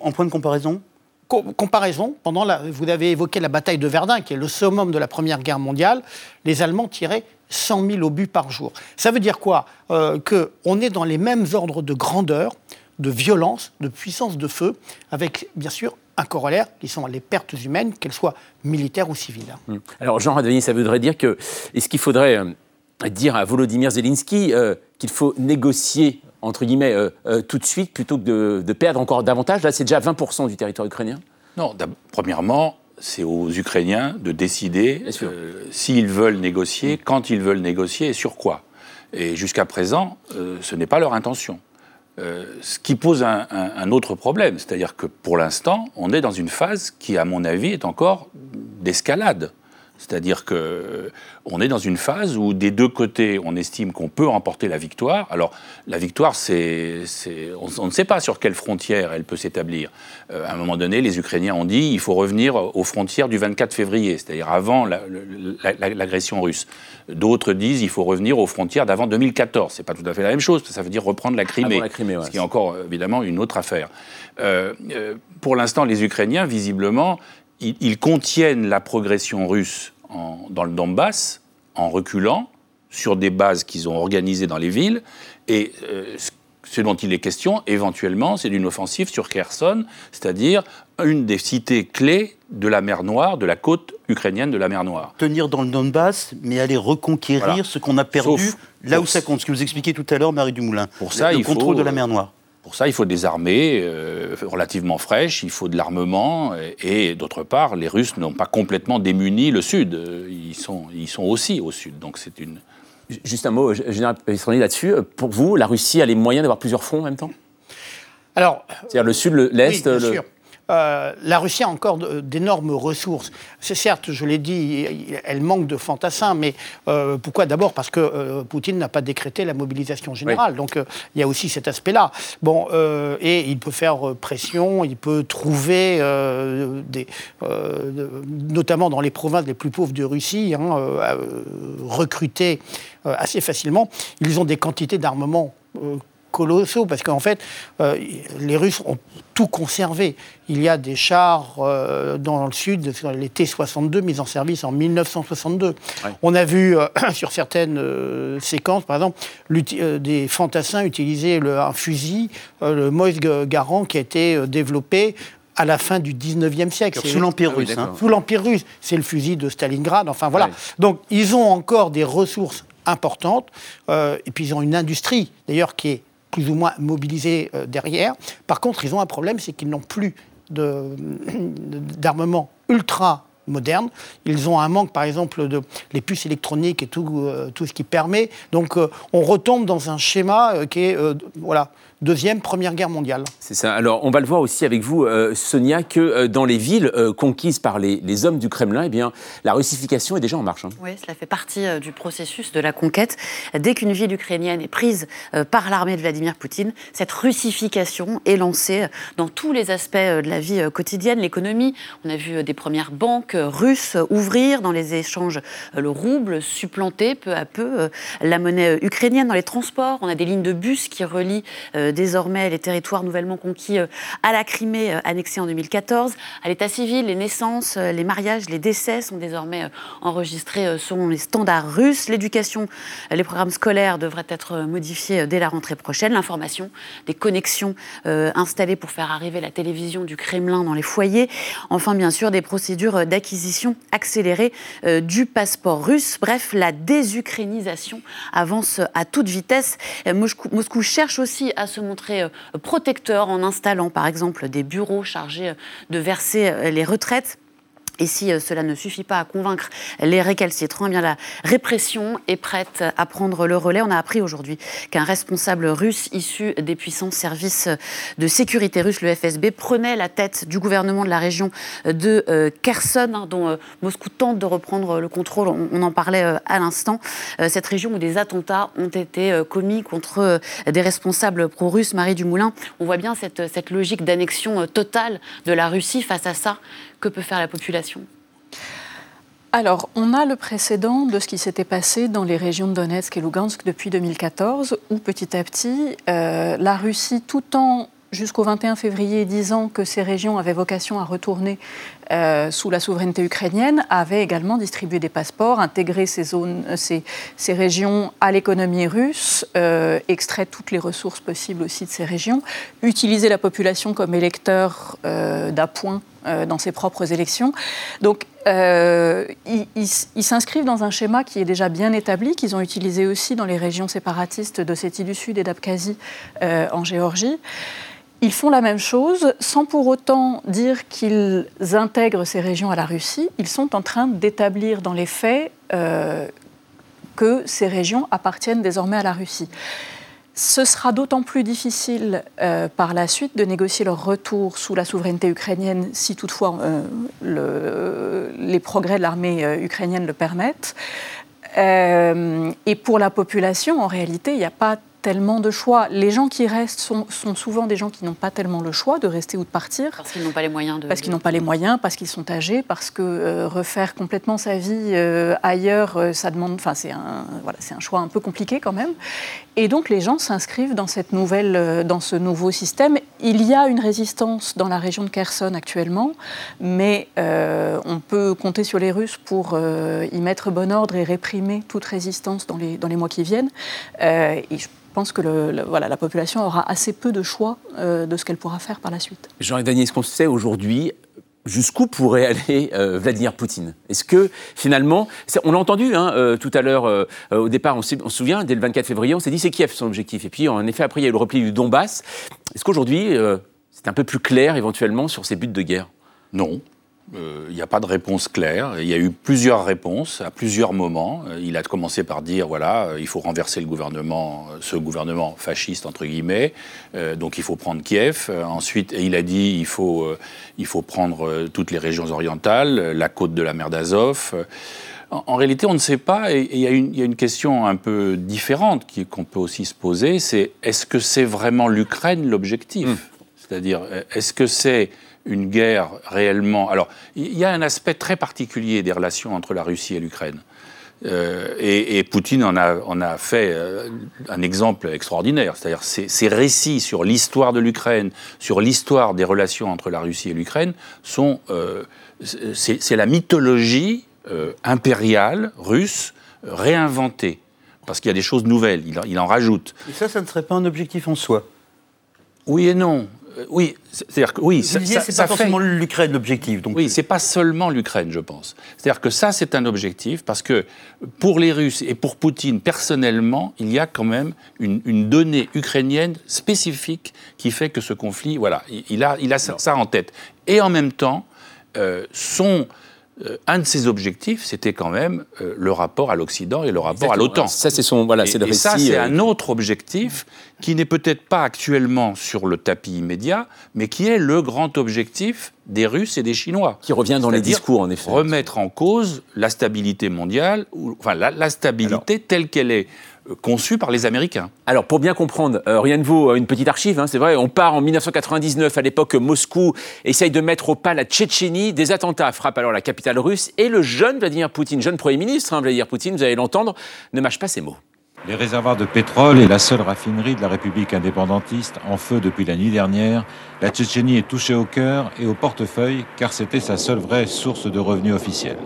En, en point de comparaison? Comparaison, pendant la, vous avez évoqué la bataille de Verdun, qui est le summum de la Première Guerre mondiale, les Allemands tiraient 100 000 obus par jour. Ça veut dire quoi? Euh, Qu'on est dans les mêmes ordres de grandeur, de violence, de puissance de feu, avec bien sûr un corollaire qui sont les pertes humaines, qu'elles soient militaires ou civiles. Hum. Alors Jean Radevini, ça voudrait dire que, est-ce qu'il faudrait euh, dire à Volodymyr Zelensky euh, qu'il faut négocier entre guillemets, tout de suite, plutôt que de, perdre encore davantage Là, c'est déjà 20% du territoire ukrainien Non, premièrement, c'est aux Ukrainiens de décider s'ils veulent négocier, quand ils veulent négocier et sur quoi. Et jusqu'à présent, ce n'est pas leur intention. ce qui pose un autre problème, c'est-à-dire que pour l'instant, on est dans une phase qui, à mon avis, est encore d'escalade. C'est-à-dire que on est dans une phase où des deux côtés, on estime qu'on peut remporter la victoire. Alors, la victoire, c'est, on, ne sait pas sur quelle frontière elle peut s'établir. Euh, à un moment donné, les Ukrainiens ont dit il faut revenir aux frontières du 24 février, c'est-à-dire avant l'agression russe. D'autres disent il faut revenir aux frontières d'avant 2014. C'est pas tout à fait la même chose. Ça veut dire reprendre la Crimée, ce qui est encore évidemment une autre affaire. Euh, euh, pour l'instant, les Ukrainiens, visiblement, ils, contiennent la progression russe dans le Donbass en reculant sur des bases qu'ils ont organisées dans les villes. Et euh, ce dont il est question, éventuellement, c'est d'une offensive sur Kherson, c'est-à-dire une des cités clés de la mer Noire, de la côte ukrainienne de la mer Noire. Tenir dans le Donbass, mais aller reconquérir ce qu'on a perdu là où ça compte. Ce que vous expliquiez tout à l'heure, Marie Dumoulin. Pour ça, le il contrôle de la mer Noire. Pour ça, il faut des armées euh, relativement fraîches, il faut de l'armement, et, d'autre part, les Russes n'ont pas complètement démuni le Sud. Ils sont, ils sont aussi au Sud, donc c'est une... Juste un mot, Général là-dessus. Pour vous, la Russie a les moyens d'avoir plusieurs fronts en même temps? Alors... C'est-à-dire le Sud, l'Est... Oui, le... Euh, la Russie a encore d'énormes ressources. C'est certes, je l'ai dit, elle manque de fantassins, mais euh, pourquoi D'abord? Parce que euh, Poutine n'a pas décrété la mobilisation générale. Donc il y a aussi cet aspect-là. Bon, et il peut faire pression, il peut trouver des, notamment dans les provinces les plus pauvres de Russie, hein, recruter assez facilement. Ils ont des quantités d'armement colossaux, parce qu'en fait, euh, les Russes ont tout conservé. Il y a des chars euh, dans le sud, les T-62 mis en service en 1962. On a vu euh, sur certaines séquences, par exemple, des fantassins utiliser le, un fusil, le Moïse Garand, qui a été développé à la fin du 19e siècle. Sous l'Empire ah russe. Hein. Sous l'Empire russe. C'est le fusil de Stalingrad. Enfin voilà. Donc ils ont encore des ressources importantes. et puis ils ont une industrie, d'ailleurs, qui est plus ou moins mobilisés euh, derrière. Par contre, ils ont un problème, c'est qu'ils n'ont plus d'armement ultra moderne. Ils ont un manque, par exemple, de les puces électroniques et tout, euh, ce qui permet. Donc, euh, on retombe dans un schéma qui est, voilà, Deuxième, Première Guerre mondiale. C'est ça. Alors, on va le voir aussi avec vous, euh, Sonia, que euh, dans les villes euh, conquises par les, hommes du Kremlin, eh bien, la russification est déjà en marche. Hein. Oui, cela fait partie du processus de la conquête. Dès qu'une ville ukrainienne est prise par l'armée de Vladimir Poutine, cette russification est lancée dans tous les aspects de la vie quotidienne, l'économie. On a vu des premières banques russes ouvrir dans les échanges, le rouble supplanter peu à peu la monnaie ukrainienne dans les transports. On a des lignes de bus qui relient euh, désormais les territoires nouvellement conquis euh, à la Crimée, euh, annexée en 2014. À l'état civil, les naissances, les mariages, les décès sont désormais enregistrés selon les standards russes. L'éducation, les programmes scolaires devraient être modifiés dès la rentrée prochaine. L'information, des connexions installées pour faire arriver la télévision du Kremlin dans les foyers. Enfin, bien sûr, des procédures d'acquisition accélérée du passeport russe. Bref, la désukrainisation avance à toute vitesse. Moscou, Moscou cherche aussi à se se montrer euh, protecteur en installant par exemple des bureaux chargés euh, de verser euh, les retraites Et si euh, cela ne suffit pas à convaincre les récalcitrants, eh bien la répression est prête à prendre le relais. On a appris aujourd'hui qu'un responsable russe issu des puissants services de sécurité russes, le FSB, prenait la tête du gouvernement de la région de euh, Kherson, hein, dont euh, Moscou tente de reprendre le contrôle. On, en parlait à l'instant. cette région où des attentats ont été commis contre des responsables pro-russes. Marie Dumoulin, on voit bien cette, cette logique d'annexion totale de la Russie face à ça que peut faire la population alors, on a le précédent de ce qui s'était passé dans les régions de Donetsk et Lugansk depuis 2014, où petit à petit, euh, la Russie, tout en jusqu'au 21 février disant que ces régions avaient vocation à retourner euh, sous la souveraineté ukrainienne, avait également distribué des passeports, intégré ces, zones, euh, ces, régions à l'économie russe, extrait toutes les ressources possibles aussi de ces régions, utilisé la population comme électeur d'appoint dans ses propres élections. Donc, ils, ils s'inscrivent dans un schéma qui est déjà bien établi, qu'ils ont utilisé aussi dans les régions séparatistes d'Ossétie du Sud et d'Abkhazie en Géorgie. Ils font la même chose sans pour autant dire qu'ils intègrent ces régions à la Russie. Ils sont en train d'établir dans les faits euh, que ces régions appartiennent désormais à la Russie. Ce sera d'autant plus difficile euh, par la suite de négocier leur retour sous la souveraineté ukrainienne si toutefois euh, les progrès de l'armée ukrainienne le permettent. et pour la population, en réalité, il n'y a pas tellement de choix. Les gens qui restent sont, souvent des gens qui n'ont pas tellement le choix de rester ou de partir. Parce qu'ils n'ont pas les moyens de. Parce qu'ils n'ont pas les moyens, parce qu'ils sont âgés, parce que euh, refaire complètement sa vie euh, ailleurs, euh, ça demande. Enfin, c'est un, voilà, un choix un peu compliqué quand même. Et donc les gens s'inscrivent dans cette nouvelle, dans ce nouveau système. Il y a une résistance dans la région de Kherson actuellement, mais on peut compter sur les Russes pour y mettre bon ordre et réprimer toute résistance dans les, dans les mois qui viennent. et je pense que le, voilà, la population aura assez peu de choix euh, de ce qu'elle pourra faire par la suite. Jean-Yves Daniel, est-ce qu'on sait aujourd'hui jusqu'où pourrait aller euh, Vladimir Poutine? Est-ce que finalement, on l'a entendu hein, euh, tout à l'heure, au départ, on, se souvient, dès le 24 février, on s'est dit c'est Kiev son objectif. Et puis en effet, après, il y a eu le repli du Donbass. Est-ce qu'aujourd'hui, c'est un peu plus clair éventuellement sur ces buts de guerre? Non. Euh, il n'y a pas de réponse claire. Il y a eu plusieurs réponses à plusieurs moments. Euh, il a commencé par dire voilà, euh, il faut renverser le gouvernement, ce gouvernement fasciste entre guillemets. donc il faut prendre Kiev. ensuite, il a dit il faut, il faut prendre toutes les régions orientales, la côte de la mer d'Azov. En, réalité, on ne sait pas, et il y, y, a une question un peu différente qu'on peut aussi se poser, c'est est-ce que c'est vraiment l'Ukraine l'objectif? Hmm. C'est-à-dire, est-ce que c'est une guerre réellement. Alors, il y a un aspect très particulier des relations entre la Russie et l'Ukraine. Euh, et, Poutine en a, a fait euh, un exemple extraordinaire. C'est-à-dire ces, récits sur l'histoire de l'Ukraine, sur l'histoire des relations entre la Russie et l'Ukraine, sont euh, c'est la mythologie impériale russe réinventée. Parce qu'il y a des choses nouvelles, il, il en rajoute. Et ça, ça ne serait pas un objectif en soi? Oui et non. Euh, oui, c'est-à-dire que oui, ça, pas forcément l'Ukraine l'objectif. Donc oui, c'est pas seulement l'Ukraine, je pense. C'est-à-dire que ça, c'est un objectif parce que pour les Russes et pour Poutine personnellement, il y a quand même une, donnée ukrainienne spécifique qui fait que ce conflit, voilà, il a, il a ça, en tête. Et en même temps, euh, son euh, un de ses objectifs, c'était quand même euh, le rapport à l'Occident et le rapport à l'OTAN. Ça, c'est son, voilà, c'est le récit. ça, c'est euh, un autre objectif qui n'est peut-être pas actuellement sur le tapis immédiat, mais qui est le grand objectif des Russes et des Chinois. Qui revient dans les discours, en effet. Remettre en cause la stabilité mondiale, ou, enfin la, stabilité telle qu'elle est conçu par les Américains. Alors, pour bien comprendre, euh, rien ne vaut une petite archive, hein, c'est vrai, on part en 1999, à l'époque, Moscou essaye de mettre au pas la Tchétchénie, des attentats frappent alors la capitale russe, et le jeune Vladimir Poutine, jeune Premier ministre, hein, Vladimir Poutine, vous allez l'entendre, ne mâche pas ses mots. Les réservoirs de pétrole et la seule raffinerie de la République indépendantiste en feu depuis la nuit dernière, la Tchétchénie est touchée au cœur et au portefeuille car c'était sa seule vraie source de revenus officiels.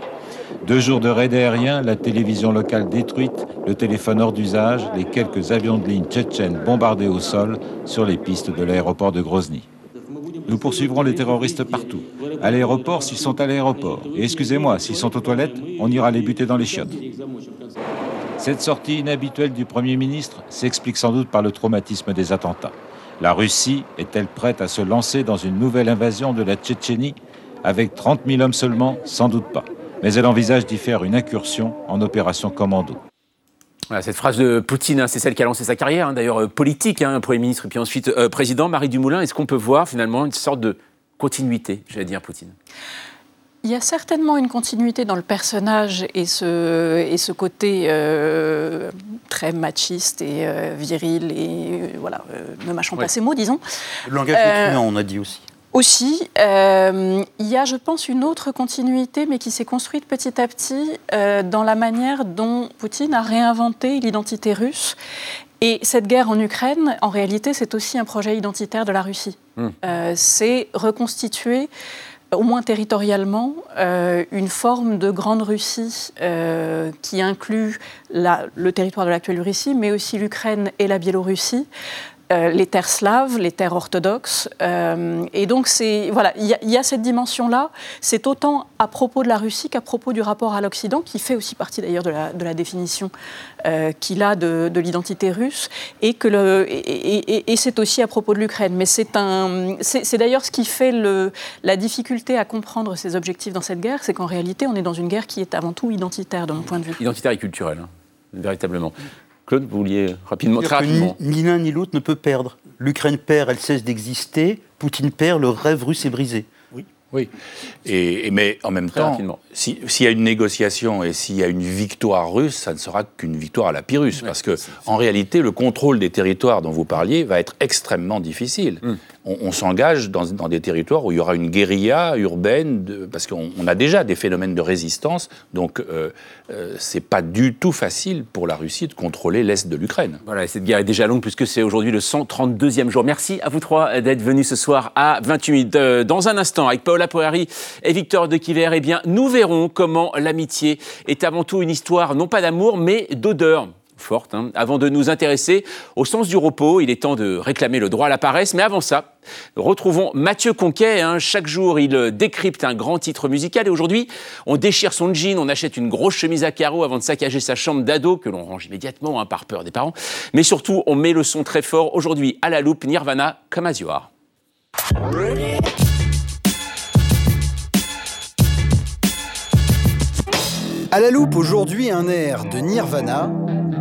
Deux jours de raid aérien, la télévision locale détruite, le téléphone hors d'usage, les quelques avions de ligne tchétchènes bombardés au sol sur les pistes de l'aéroport de Grozny. Nous poursuivrons les terroristes partout. À l'aéroport s'ils sont à l'aéroport. Et excusez-moi, s'ils sont aux toilettes, on ira les buter dans les chiottes. Cette sortie inhabituelle du Premier ministre s'explique sans doute par le traumatisme des attentats. La Russie est-elle prête à se lancer dans une nouvelle invasion de la Tchétchénie? Avec 30 000 hommes seulement, sans doute pas. Mais elle envisage d'y faire une incursion en opération commando. Voilà, cette phrase de Poutine, hein, c'est celle qui a lancé sa carrière, hein, d'ailleurs euh, politique, hein, Premier ministre et puis ensuite euh, président. Marie Dumoulin, est-ce qu'on peut voir finalement une sorte de continuité, j'allais dire, Poutine? Il y a certainement une continuité dans le personnage et ce, et ce côté euh, très machiste et euh, viril et euh, voilà, euh, ne mâchons Ouais. pas ces mots, disons. Le langage Euh, écrivain, on a dit aussi. Aussi, euh, il y a, je pense, une autre continuité, mais qui s'est construite petit à petit euh, dans la manière dont Poutine a réinventé l'identité russe. Et cette guerre en Ukraine, en réalité, c'est aussi un projet identitaire de la Russie. Euh, c'est reconstituer, au moins territorialement, euh, une forme de grande Russie euh, qui inclut la- le territoire de l'actuelle Russie, mais aussi l'Ukraine et la Biélorussie. Euh, les terres slaves, les terres orthodoxes. euh, et donc, voilà, il y, a- cette dimension-là. C'est autant à propos de la Russie qu'à propos du rapport à l'Occident, qui fait aussi partie d'ailleurs de la, définition euh, qu'il a de, de l'identité russe, et, que et, c'est aussi à propos de l'Ukraine. Mais c'est d'ailleurs ce qui fait la difficulté à comprendre ses objectifs dans cette guerre, c'est qu'en réalité, on est dans une guerre qui est avant tout identitaire, de mon point de vue. Identitaire et culturel, hein, véritablement. Claude, vous vouliez rapidement, très que ni, l'un ni l'autre ne peut perdre. L'Ukraine perd, elle cesse d'exister. Poutine perd, le rêve russe est brisé. Oui. Et, et- mais en même Très temps, si- s'il y a une négociation et s'il y a une victoire russe, ça ne sera qu'une victoire à la Pyrrhus. parce que, en réalité, le contrôle des territoires dont vous parliez va être extrêmement difficile. Hmm. On, s'engage dans, des territoires où il y aura une guérilla urbaine, parce qu'on on a déjà des phénomènes de résistance. Donc, euh, euh, c'est pas du tout facile pour la Russie de contrôler l'est de l'Ukraine. Voilà, et cette guerre est déjà longue puisque c'est aujourd'hui le 132e jour. Merci à vous trois d'être venus ce soir à 28 minutes. Euh, Dans un instant, avec Paola Poiri et Victor de Quiver, eh bien, nous verrons comment l'amitié est avant tout une histoire non pas d'amour, mais d'odeur hein. Avant de nous intéresser au sens du repos, il est temps de réclamer le droit à la paresse. Mais avant ça, retrouvons Mathieu Conquet. hein. Chaque jour, il euh, décrypte un grand titre musical. Et aujourd'hui, on déchire son jean, on achète une grosse chemise à carreaux avant de saccager sa chambre d'ado, que l'on range immédiatement hein, par peur des parents. Mais surtout, on met le son très fort. Aujourd'hui, à la loupe, Nirvana, comme as. À la loupe aujourd'hui un air de Nirvana,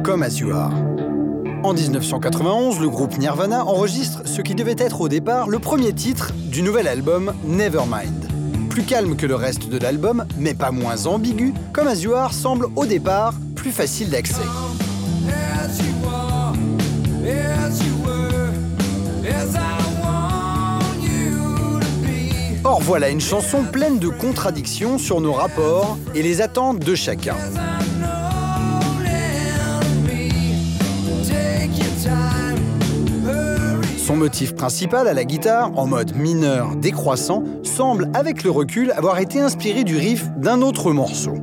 comme Are. En 1991, le groupe Nirvana enregistre ce qui devait être au départ le premier titre du nouvel album Nevermind. Plus calme que le reste de l'album, mais pas moins ambigu, comme Are semble au départ plus facile d'accès. Or voilà une chanson pleine de contradictions sur nos rapports et les attentes de chacun. Son motif principal à la guitare, en mode mineur décroissant, semble avec le recul avoir été inspiré du riff d'un autre morceau.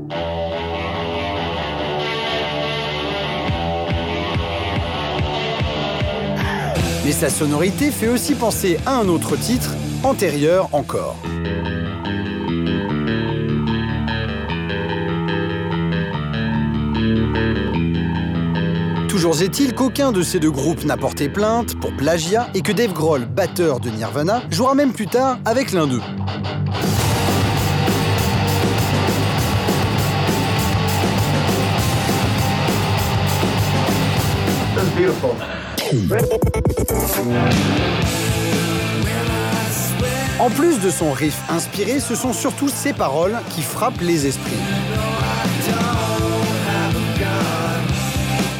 Mais sa sonorité fait aussi penser à un autre titre, antérieur encore. Toujours est-il qu'aucun de ces deux groupes n'a porté plainte pour plagiat et que Dave Grohl, batteur de Nirvana, jouera même plus tard avec l'un d'eux. En plus de son riff inspiré, ce sont surtout ses paroles qui frappent les esprits.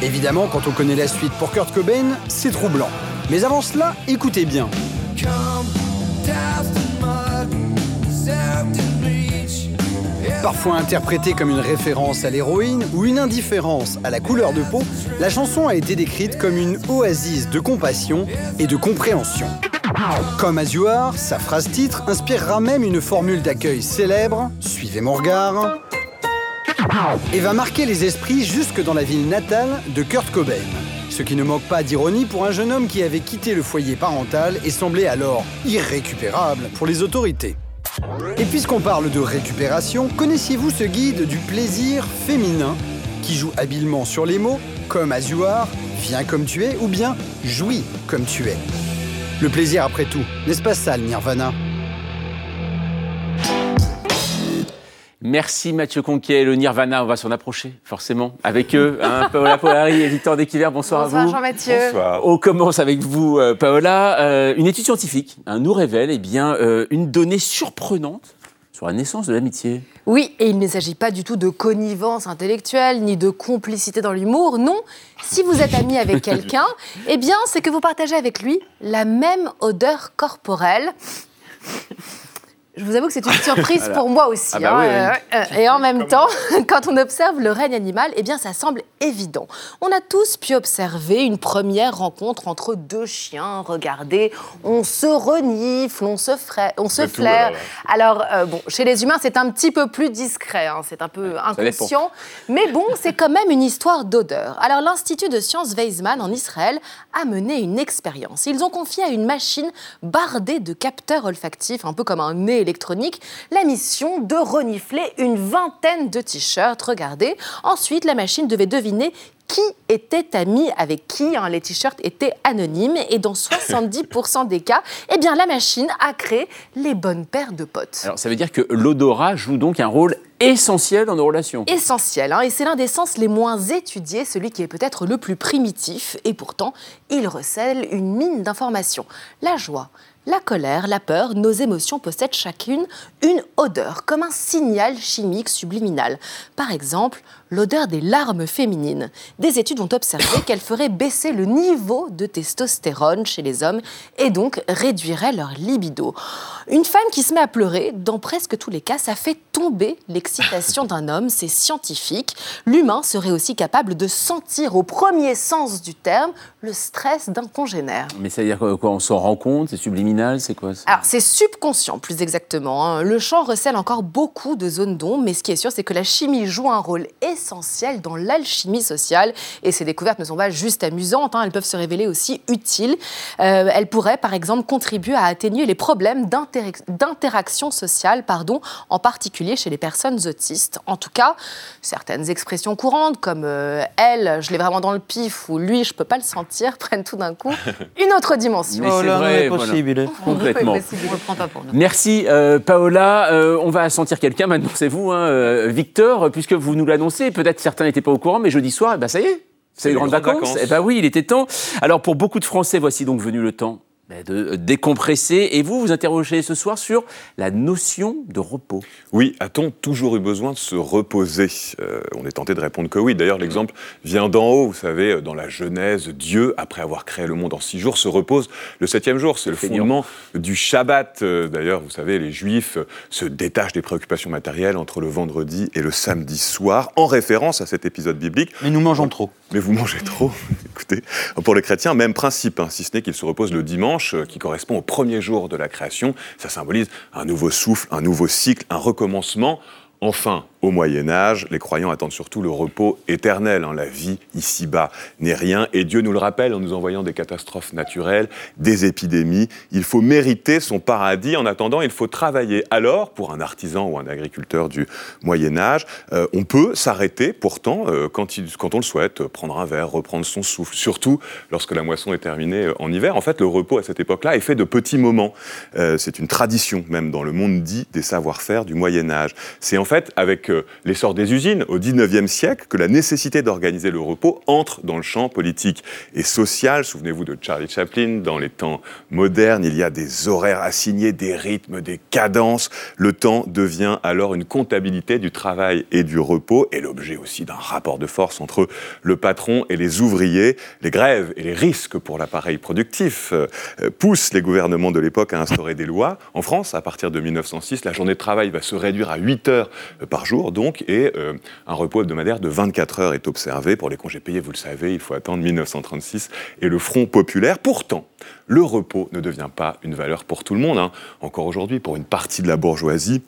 Évidemment, quand on connaît la suite pour Kurt Cobain, c'est troublant. Mais avant cela, écoutez bien. Parfois interprétée comme une référence à l'héroïne ou une indifférence à la couleur de peau, la chanson a été décrite comme une oasis de compassion et de compréhension. Comme Are, sa phrase titre inspirera même une formule d'accueil célèbre, suivez mon regard, et va marquer les esprits jusque dans la ville natale de Kurt Cobain. Ce qui ne manque pas d'ironie pour un jeune homme qui avait quitté le foyer parental et semblait alors irrécupérable pour les autorités. Et puisqu'on parle de récupération, connaissiez-vous ce guide du plaisir féminin qui joue habilement sur les mots comme are, viens comme tu es ou bien jouis comme tu es? Le plaisir après tout, n'est-ce pas ça le nirvana? Merci Mathieu Conquet, le Nirvana, on va s'en approcher forcément avec eux. Hein, Paola Polari et Victor Desquiver, bonsoir, bonsoir à vous. Jean-Mathieu. On commence avec vous euh, Paola. Euh, une étude scientifique hein, nous révèle eh bien, euh, une donnée surprenante sur la naissance de l'amitié. Oui, et il ne s'agit pas du tout de connivence intellectuelle ni de complicité dans l'humour. Non, si vous êtes ami avec quelqu'un, eh bien, c'est que vous partagez avec lui la même odeur corporelle. Je vous avoue que c'est une surprise Voilà. pour moi aussi. Ah bah hein. oui, oui. Euh, euh, Et en même temps, quand on observe le règne animal, eh bien, ça semble évident. On a tous pu observer une première rencontre entre deux chiens. Regardez, on se renifle, on se, on se tout, flaire. alors, Alors, euh, bon, chez les humains, c'est un petit peu plus discret, hein, c'est un peu inconscient. Mais bon, c'est quand même une histoire d'odeur. Alors, l'Institut de sciences Weizmann en Israël a mené une expérience. Ils ont confié à une machine bardée de capteurs olfactifs, un peu comme un nez électronique, la mission de renifler une vingtaine de t-shirts. Regardez. Ensuite, la machine devait deviner qui était ami avec qui. hein. Les t-shirts étaient anonymes et dans 70% des cas, eh bien, la machine a créé les bonnes paires de potes. Alors ça veut dire que l'odorat joue donc un rôle essentiel dans nos relations. essentiel, hein, et c'est l'un des sens les moins étudiés, celui qui est peut-être le plus primitif, et pourtant, il recèle une mine d'informations. La joie, la colère, la peur, nos émotions possèdent chacune une odeur, comme un signal chimique subliminal. Par exemple, l'odeur des larmes féminines. Des études ont observé qu'elle ferait baisser le niveau de testostérone chez les hommes et donc réduirait leur libido. Une femme qui se met à pleurer, dans presque tous les cas, ça fait tomber l'excitation d'un homme, c'est scientifique. L'humain serait aussi capable de sentir au premier sens du terme le stress d'un congénère. Mais ça veut dire quoi On s'en rend compte C'est subliminal C'est quoi Alors, c'est subconscient, plus exactement. hein. Le champ recèle encore beaucoup de zones d'ombre, mais ce qui est sûr, c'est que la chimie joue un rôle essentiel dans l'alchimie sociale. Et ces découvertes ne sont pas juste amusantes, hein, elles peuvent se révéler aussi utiles. Euh, elles pourraient, par exemple, contribuer à atténuer les problèmes d'interac- d'interaction sociale, pardon, en particulier chez les personnes autistes. En tout cas, certaines expressions courantes, comme euh, elle, je l'ai vraiment dans le pif, ou lui, je peux pas le sentir, prennent tout d'un coup une autre dimension. Mais c'est vrai, voilà. Complètement. Oui, possible, on le prend pas pour nous. Merci euh, Paola. Euh, on va sentir quelqu'un maintenant, c'est vous, hein, Victor, puisque vous nous l'annoncez. Peut-être certains n'étaient pas au courant, mais jeudi soir, eh ben, ça y est, c'est les grandes vacances. Eh ben oui, il était temps. Alors pour beaucoup de Français, voici donc venu le temps de décompresser. Et vous, vous interrogez ce soir sur la notion de repos. Oui, a-t-on toujours eu besoin de se reposer? Euh, On est tenté de répondre que oui. D'ailleurs, l'exemple vient d'en haut. Vous savez, dans la Genèse, Dieu, après avoir créé le monde en six jours, se repose le septième jour. C'est le fondement du Shabbat. Euh, D'ailleurs, vous savez, les Juifs euh, se détachent des préoccupations matérielles entre le vendredi et le samedi soir, en référence à cet épisode biblique. Mais nous mangeons trop. Mais vous mangez trop. Écoutez, pour les chrétiens, même principe, hein, si ce n'est qu'ils se reposent le dimanche, euh, qui correspond au premier jour de la création. Ça symbolise un nouveau souffle, un nouveau cycle, un recommencement. Enfin, au Moyen Âge, les croyants attendent surtout le repos éternel. hein. La vie ici-bas n'est rien. Et Dieu nous le rappelle en nous envoyant des catastrophes naturelles, des épidémies. Il faut mériter son paradis. En attendant, il faut travailler. Alors, pour un artisan ou un agriculteur du Moyen Âge, euh, on peut s'arrêter pourtant euh, quand, on le souhaite, prendre un verre, reprendre son souffle. Surtout lorsque la moisson est terminée euh, en hiver. En fait, le repos à cette époque-là est fait de petits moments. C'est une tradition même dans le monde dit des savoir-faire du Moyen Âge. C'est en fait avec l'essor des usines au 19e siècle que la nécessité d'organiser le repos entre dans le champ politique et social. Souvenez-vous de Charlie Chaplin, dans les temps modernes, il y a des horaires assignés, des rythmes, des cadences. Le temps devient alors une comptabilité du travail et du repos et l'objet aussi d'un rapport de force entre le patron et les ouvriers. Les grèves et les risques pour l'appareil productif euh, poussent les gouvernements de l'époque à instaurer des lois. En France, à partir de 1906, la journée de travail va se réduire à 8 heures euh, par jour, donc, et euh, un repos hebdomadaire de 24 heures est observé. Pour les congés payés, vous le savez, il faut attendre 1936 et le Front populaire. Pourtant, le repos ne devient pas une valeur pour tout le monde. hein. Encore aujourd'hui, pour une partie de la bourgeoisie,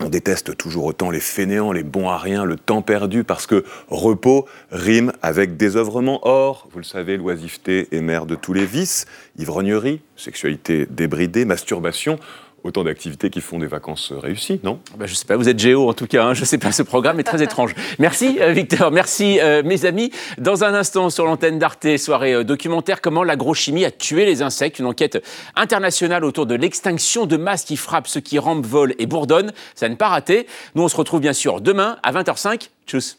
on déteste toujours autant les fainéants, les bons à rien, le temps perdu, parce que repos rime avec désœuvrement. Or, vous le savez, l'oisiveté est mère de tous les vices, ivrognerie, sexualité débridée, masturbation autant d'activités qui font des vacances réussies, non? Ben, Je sais pas, vous êtes géo en tout cas, hein, je sais pas, ce programme est très étrange. Merci euh, Victor, merci euh, mes amis. Dans un instant sur l'antenne d'Arte, soirée euh, documentaire, comment l'agrochimie a tué les insectes, une enquête internationale autour de l'extinction de masse qui frappe ceux qui rampent, volent et bourdonnent, ça ne pas rater. Nous on se retrouve bien sûr demain à 20h05. Tchuss